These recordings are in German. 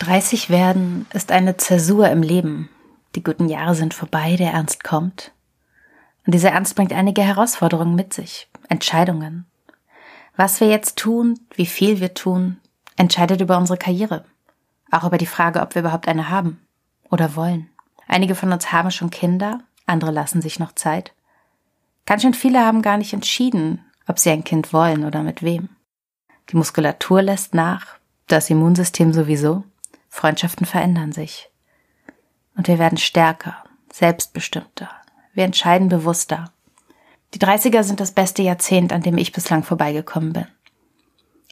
30 werden ist eine Zäsur im Leben. Die guten Jahre sind vorbei, der Ernst kommt. Und dieser Ernst bringt einige Herausforderungen mit sich, Entscheidungen. Was wir jetzt tun, wie viel wir tun, entscheidet über unsere Karriere. Auch über die Frage, ob wir überhaupt eine haben oder wollen. Einige von uns haben schon Kinder, andere lassen sich noch Zeit. Ganz schön viele haben gar nicht entschieden, ob sie ein Kind wollen oder mit wem. Die Muskulatur lässt nach, das Immunsystem sowieso. Freundschaften verändern sich. Und wir werden stärker, selbstbestimmter. Wir entscheiden bewusster. Die 30er sind das beste Jahrzehnt, an dem ich bislang vorbeigekommen bin.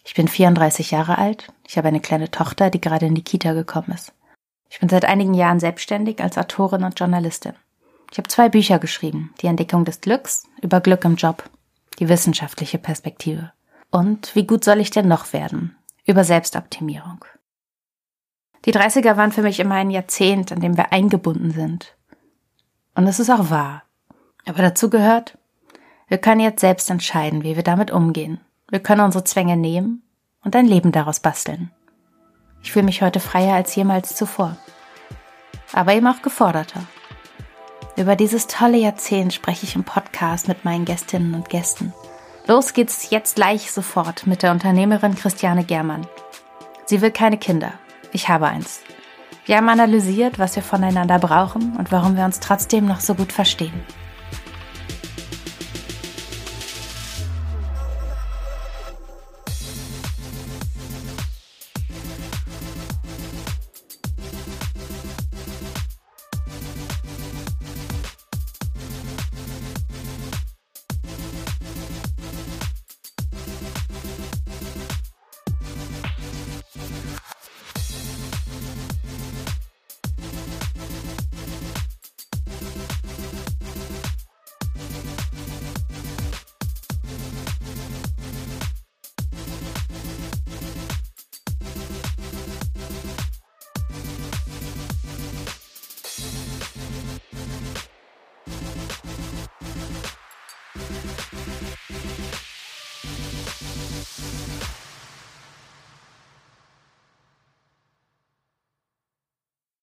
Ich bin 34 Jahre alt. Ich habe eine kleine Tochter, die gerade in die Kita gekommen ist. Ich bin seit einigen Jahren selbstständig als Autorin und Journalistin. Ich habe zwei Bücher geschrieben. Die Entdeckung des Glücks über Glück im Job. Die wissenschaftliche Perspektive. Und wie gut soll ich denn noch werden? Über Selbstoptimierung. Die 30er waren für mich immer ein Jahrzehnt, an dem wir eingebunden sind. Und es ist auch wahr. Aber dazu gehört, wir können jetzt selbst entscheiden, wie wir damit umgehen. Wir können unsere Zwänge nehmen und ein Leben daraus basteln. Ich fühle mich heute freier als jemals zuvor. Aber eben auch geforderter. Über dieses tolle Jahrzehnt spreche ich im Podcast mit meinen Gästinnen und Gästen. Los geht's jetzt gleich sofort mit der Unternehmerin Christiane Germann. Sie will keine Kinder, ich habe eins. Wir haben analysiert, was wir voneinander brauchen und warum wir uns trotzdem noch so gut verstehen.